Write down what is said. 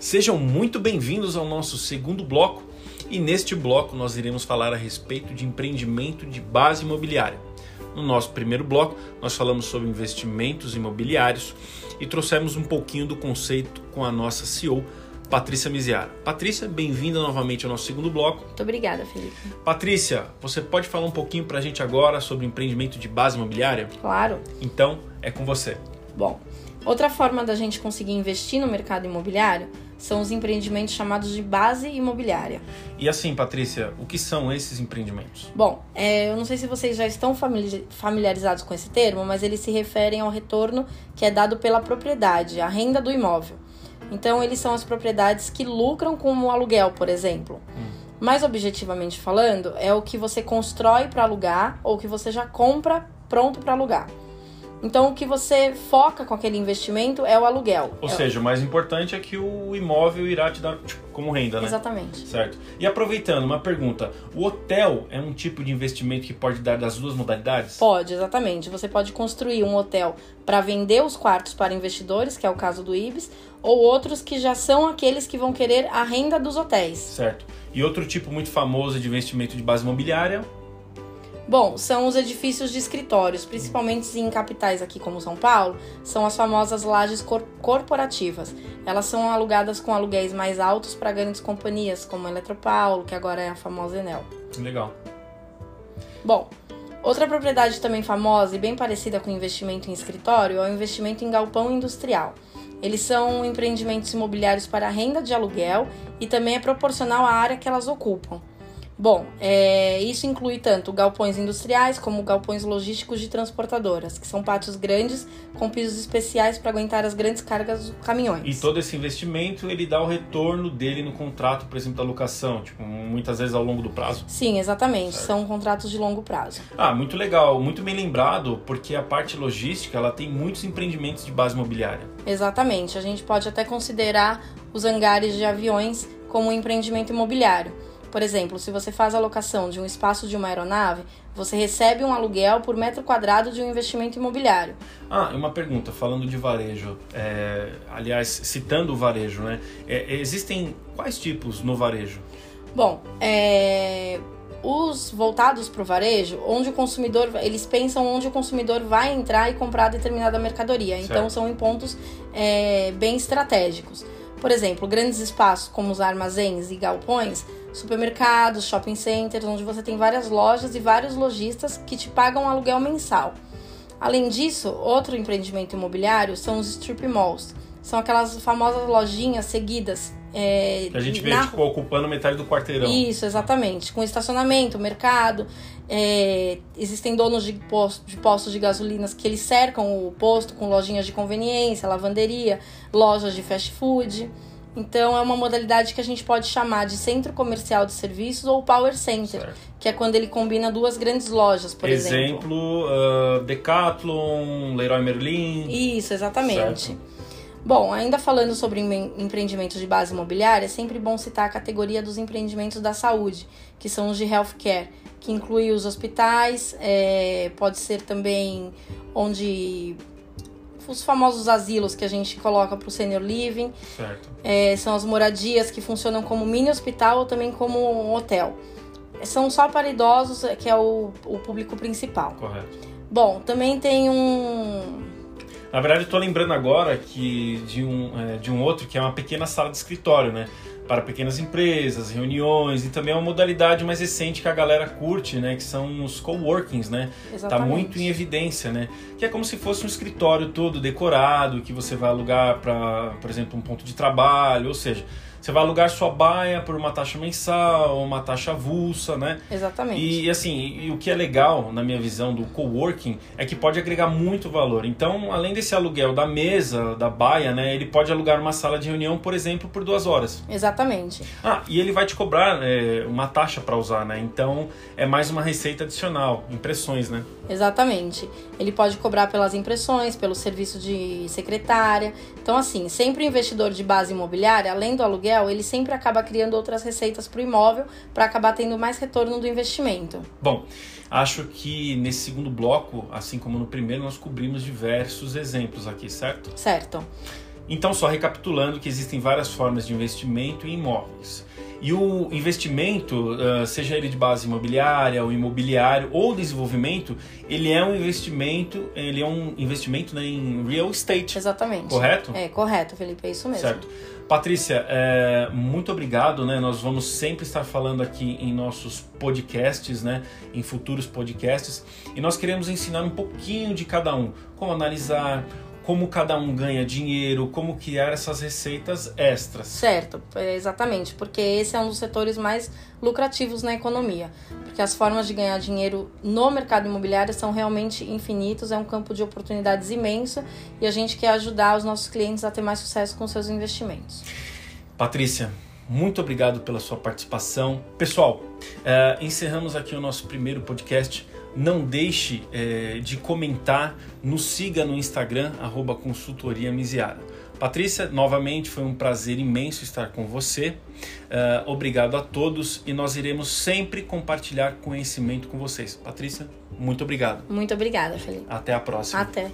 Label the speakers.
Speaker 1: Sejam muito bem-vindos ao nosso segundo bloco e neste bloco nós iremos falar a respeito de empreendimento de base imobiliária. No nosso primeiro bloco, nós falamos sobre investimentos imobiliários e trouxemos um pouquinho do conceito com a nossa CEO, Patrícia Miziara. Patrícia, bem-vinda novamente ao nosso segundo bloco.
Speaker 2: Muito obrigada, Felipe.
Speaker 1: Patrícia, você pode falar um pouquinho para a gente agora sobre empreendimento de base imobiliária?
Speaker 2: Claro.
Speaker 1: Então, é com você.
Speaker 2: Bom, outra forma da gente conseguir investir no mercado imobiliário são os empreendimentos chamados de base imobiliária.
Speaker 1: E assim, Patrícia, o que são esses empreendimentos?
Speaker 2: Bom, é, eu não sei se vocês já estão familiarizados com esse termo, mas eles se referem ao retorno que é dado pela propriedade, a renda do imóvel. Então, eles são as propriedades que lucram com o aluguel, por exemplo. Hum. Mais objetivamente falando, é o que você constrói para alugar ou que você já compra pronto para alugar. Então, o que você foca com aquele investimento é o aluguel.
Speaker 1: Ou
Speaker 2: é
Speaker 1: seja, o mais importante é que o imóvel irá te dar tipo, como renda, né?
Speaker 2: Exatamente.
Speaker 1: Certo. E aproveitando, uma pergunta: o hotel é um tipo de investimento que pode dar das duas modalidades?
Speaker 2: Pode, exatamente. Você pode construir um hotel para vender os quartos para investidores, que é o caso do Ibis, ou outros que já são aqueles que vão querer a renda dos hotéis.
Speaker 1: Certo. E outro tipo muito famoso de investimento de base imobiliária
Speaker 2: Bom, são os edifícios de escritórios, principalmente em capitais aqui como São Paulo, são as famosas lajes cor corporativas. Elas são alugadas com aluguéis mais altos para grandes companhias, como a Eletropaulo, que agora é a famosa Enel.
Speaker 1: Legal.
Speaker 2: Bom, outra propriedade também famosa e bem parecida com investimento em escritório é o investimento em galpão industrial. Eles são empreendimentos imobiliários para renda de aluguel e também é proporcional à área que elas ocupam. Bom, é, isso inclui tanto galpões industriais como galpões logísticos de transportadoras, que são pátios grandes com pisos especiais para aguentar as grandes cargas dos caminhões.
Speaker 1: E todo esse investimento ele dá o retorno dele no contrato, por exemplo, da locação, tipo, muitas vezes ao longo do prazo?
Speaker 2: Sim, exatamente. Certo. São contratos de longo prazo.
Speaker 1: Ah, muito legal, muito bem lembrado, porque a parte logística ela tem muitos empreendimentos de base imobiliária.
Speaker 2: Exatamente. A gente pode até considerar os hangares de aviões como um empreendimento imobiliário por exemplo, se você faz a locação de um espaço de uma aeronave, você recebe um aluguel por metro quadrado de um investimento imobiliário.
Speaker 1: Ah, uma pergunta, falando de varejo, é, aliás, citando o varejo, né? É, existem quais tipos no varejo?
Speaker 2: Bom, é, os voltados para o varejo, onde o consumidor, eles pensam onde o consumidor vai entrar e comprar determinada mercadoria. Então, certo. Então são em pontos é, bem estratégicos. Por exemplo, grandes espaços como os armazéns e galpões, supermercados, shopping centers, onde você tem várias lojas e vários lojistas que te pagam aluguel mensal. Além disso, outro empreendimento imobiliário são os strip malls. São aquelas famosas lojinhas seguidas.
Speaker 1: É, que a gente vê, na... tipo, ocupando metade do quarteirão.
Speaker 2: Isso, exatamente. Com estacionamento, mercado. É, existem donos de, posto, de postos de gasolinas que eles cercam o posto com lojinhas de conveniência, lavanderia, lojas de fast food. Então é uma modalidade que a gente pode chamar de centro comercial de serviços ou power center, certo. que é quando ele combina duas grandes lojas, por exemplo.
Speaker 1: Exemplo, uh, Decathlon, Leroy Merlin.
Speaker 2: Isso, exatamente. Certo. Bom, ainda falando sobre empreendimentos de base imobiliária, é sempre bom citar a categoria dos empreendimentos da saúde, que são os de healthcare, que inclui os hospitais, é, pode ser também onde os famosos asilos que a gente coloca para o senior living.
Speaker 1: Certo.
Speaker 2: É, são as moradias que funcionam como mini hospital ou também como um hotel. São só para idosos, que é o, o público principal.
Speaker 1: Correto.
Speaker 2: Bom, também tem um.
Speaker 1: Na verdade, estou lembrando agora que de um, é, de um outro que é uma pequena sala de escritório, né? Para pequenas empresas, reuniões e também é uma modalidade mais recente que a galera curte, né, que são os coworkings, né? Tá
Speaker 2: Exatamente.
Speaker 1: Tá muito em evidência, né? Que é como se fosse um escritório todo decorado que você vai alugar para, por exemplo, um ponto de trabalho, ou seja, você vai alugar sua baia por uma taxa mensal, uma taxa avulsa, né?
Speaker 2: Exatamente.
Speaker 1: E assim, e o que é legal, na minha visão, do coworking é que pode agregar muito valor. Então, além desse aluguel da mesa, da baia, né? Ele pode alugar uma sala de reunião, por exemplo, por duas horas.
Speaker 2: Exatamente.
Speaker 1: Ah, e ele vai te cobrar é, uma taxa para usar, né? Então, é mais uma receita adicional, impressões, né?
Speaker 2: Exatamente. Ele pode cobrar pelas impressões, pelo serviço de secretária. Então, assim, sempre o investidor de base imobiliária, além do aluguel, ele sempre acaba criando outras receitas para o imóvel para acabar tendo mais retorno do investimento.
Speaker 1: Bom, acho que nesse segundo bloco, assim como no primeiro, nós cobrimos diversos exemplos aqui, certo?
Speaker 2: Certo.
Speaker 1: Então, só recapitulando que existem várias formas de investimento em imóveis. E o investimento, seja ele de base imobiliária, ou imobiliário ou desenvolvimento, ele é um investimento, ele é um investimento né, em real estate.
Speaker 2: Exatamente.
Speaker 1: Correto?
Speaker 2: É, correto, Felipe, é isso mesmo.
Speaker 1: Certo. Patrícia, é, muito obrigado, né? Nós vamos sempre estar falando aqui em nossos podcasts, né? Em futuros podcasts. E nós queremos ensinar um pouquinho de cada um. Como analisar, como cada um ganha dinheiro, como criar essas receitas extras.
Speaker 2: Certo, é, exatamente, porque esse é um dos setores mais lucrativos na economia, porque as formas de ganhar dinheiro no mercado imobiliário são realmente infinitos, é um campo de oportunidades imenso e a gente quer ajudar os nossos clientes a ter mais sucesso com seus investimentos.
Speaker 1: Patrícia, muito obrigado pela sua participação. Pessoal, é, encerramos aqui o nosso primeiro podcast não deixe é, de comentar, nos siga no Instagram, arroba consultoria Miziara. Patrícia, novamente foi um prazer imenso estar com você. Uh, obrigado a todos e nós iremos sempre compartilhar conhecimento com vocês. Patrícia, muito obrigado.
Speaker 2: Muito obrigada, Felipe.
Speaker 1: Até a próxima.
Speaker 2: Até.